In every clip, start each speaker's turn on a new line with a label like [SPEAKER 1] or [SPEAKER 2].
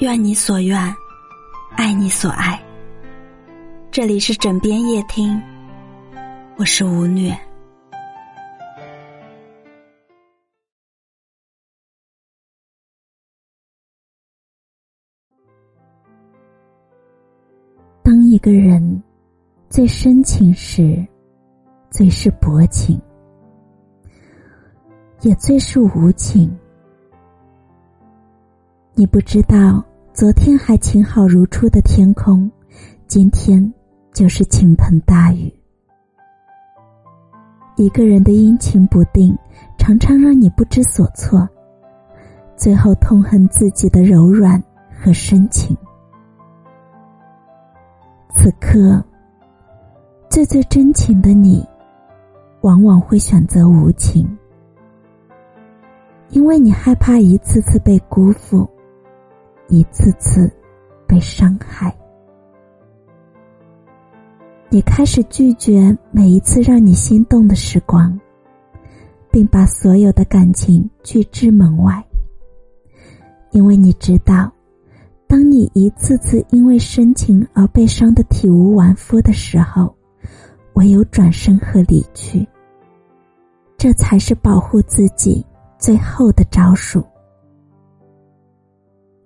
[SPEAKER 1] 愿你所愿，爱你所爱。这里是枕边夜听，我是吴虐。
[SPEAKER 2] 当一个人最深情时，最是薄情，也最是无情。你不知道，昨天还晴好如初的天空，今天就是倾盆大雨。一个人的阴晴不定，常常让你不知所措，最后痛恨自己的柔软和深情。此刻，最最真情的你，往往会选择无情，因为你害怕一次次被辜负。一次次被伤害，你开始拒绝每一次让你心动的时光，并把所有的感情拒之门外。因为你知道，当你一次次因为深情而被伤的体无完肤的时候，唯有转身和离去，这才是保护自己最后的招数。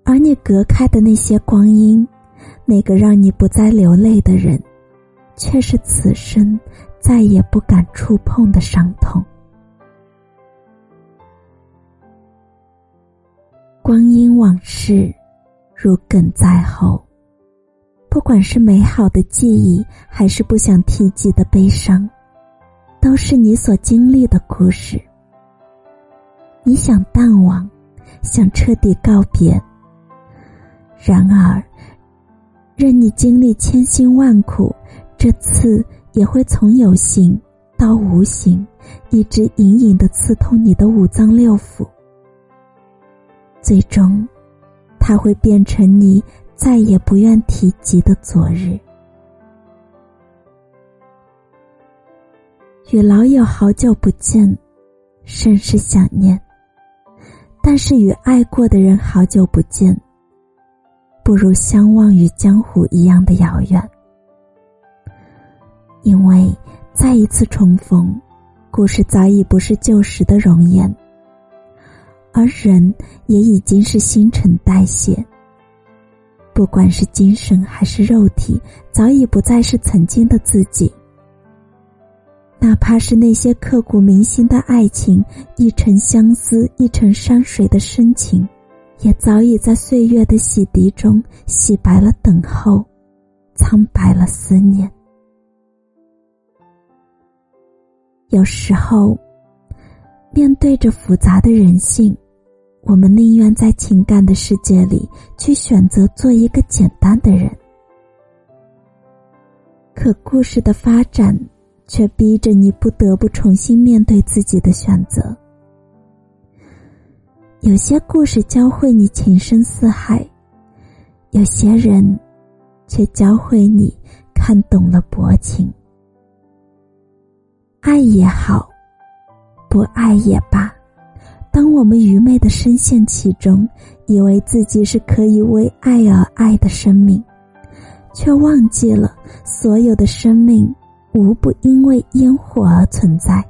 [SPEAKER 2] 而你隔开的那些光阴，那个让你不再流泪的人，却是此生再也不敢触碰的伤痛。光阴往事，如鲠在喉。不管是美好的记忆，还是不想提及的悲伤，都是你所经历的故事。你想淡忘，想彻底告别。然而，任你经历千辛万苦，这刺也会从有形到无形，一直隐隐的刺痛你的五脏六腑。最终，它会变成你再也不愿提及的昨日。与老友好久不见，甚是想念；但是与爱过的人好久不见。不如相忘于江湖一样的遥远，因为再一次重逢，故事早已不是旧时的容颜，而人也已经是新陈代谢。不管是精神还是肉体，早已不再是曾经的自己。哪怕是那些刻骨铭心的爱情，一程相思，一程山水的深情。也早已在岁月的洗涤中洗白了等候，苍白了思念。有时候，面对着复杂的人性，我们宁愿在情感的世界里去选择做一个简单的人。可故事的发展，却逼着你不得不重新面对自己的选择。有些故事教会你情深似海，有些人却教会你看懂了薄情。爱也好，不爱也罢，当我们愚昧的深陷其中，以为自己是可以为爱而爱的生命，却忘记了所有的生命无不因为烟火而存在。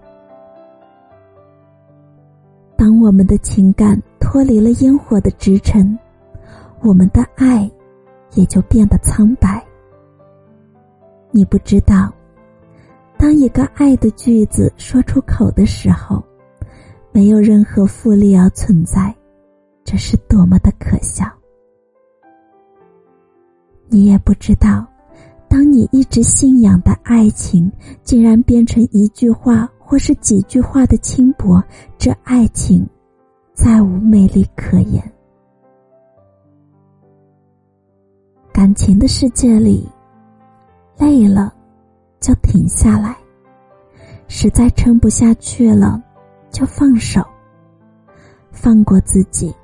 [SPEAKER 2] 当我们的情感脱离了烟火的支撑，我们的爱也就变得苍白。你不知道，当一个爱的句子说出口的时候，没有任何复利而存在，这是多么的可笑。你也不知道，当你一直信仰的爱情，竟然变成一句话。或是几句话的轻薄，这爱情再无魅力可言。感情的世界里，累了就停下来，实在撑不下去了就放手，放过自己，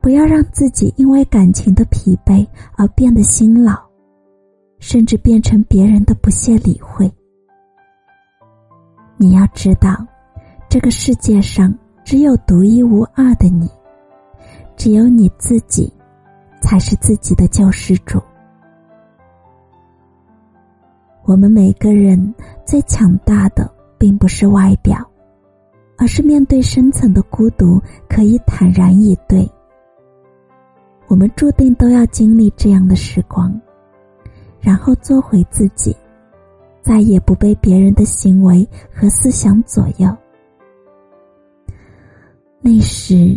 [SPEAKER 2] 不要让自己因为感情的疲惫而变得心老，甚至变成别人的不屑理会。你要知道，这个世界上只有独一无二的你，只有你自己，才是自己的救世主。我们每个人最强大的，并不是外表，而是面对深层的孤独，可以坦然以对。我们注定都要经历这样的时光，然后做回自己，再也不被别人的行为和思想左右。那时，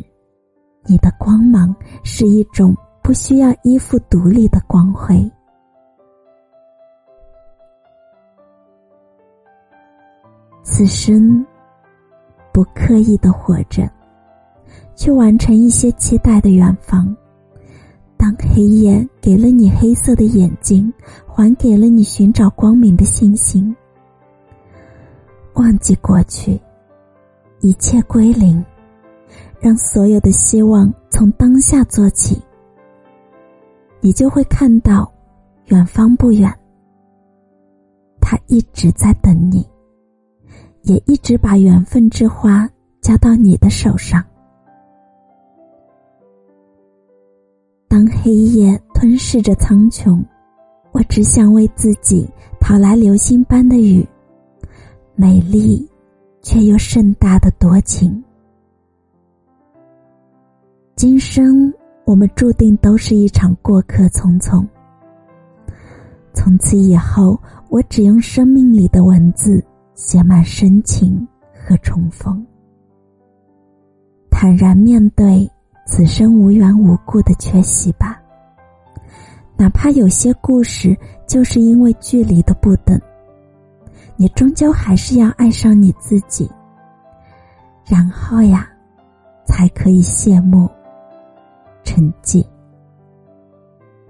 [SPEAKER 2] 你的光芒是一种不需要依附独立的光辉。此生，不刻意的活着，去完成一些期待的远方。当黑夜给了你黑色的眼睛，还给了你寻找光明的信心。忘记过去，一切归零，让所有的希望从当下做起。你就会看到，远方不远，他一直在等你。也一直把缘分之花交到你的手上。当黑夜吞噬着苍穹，我只想为自己讨来流星般的雨，美丽，却又盛大的多情。今生我们注定都是一场过客匆匆。从此以后，我只用生命里的文字。写满深情和重逢，坦然面对此生无缘无故的缺席吧。哪怕有些故事就是因为距离的不等，你终究还是要爱上你自己。然后呀，才可以谢幕沉寂。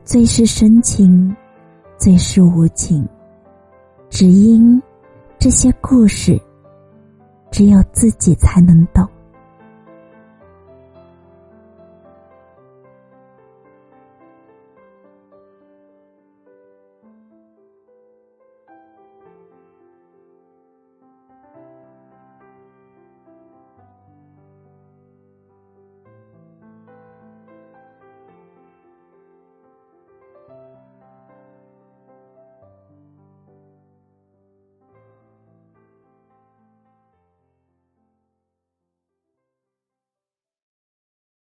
[SPEAKER 2] 最是深情，最是无情，只因。这些故事，只有自己才能懂。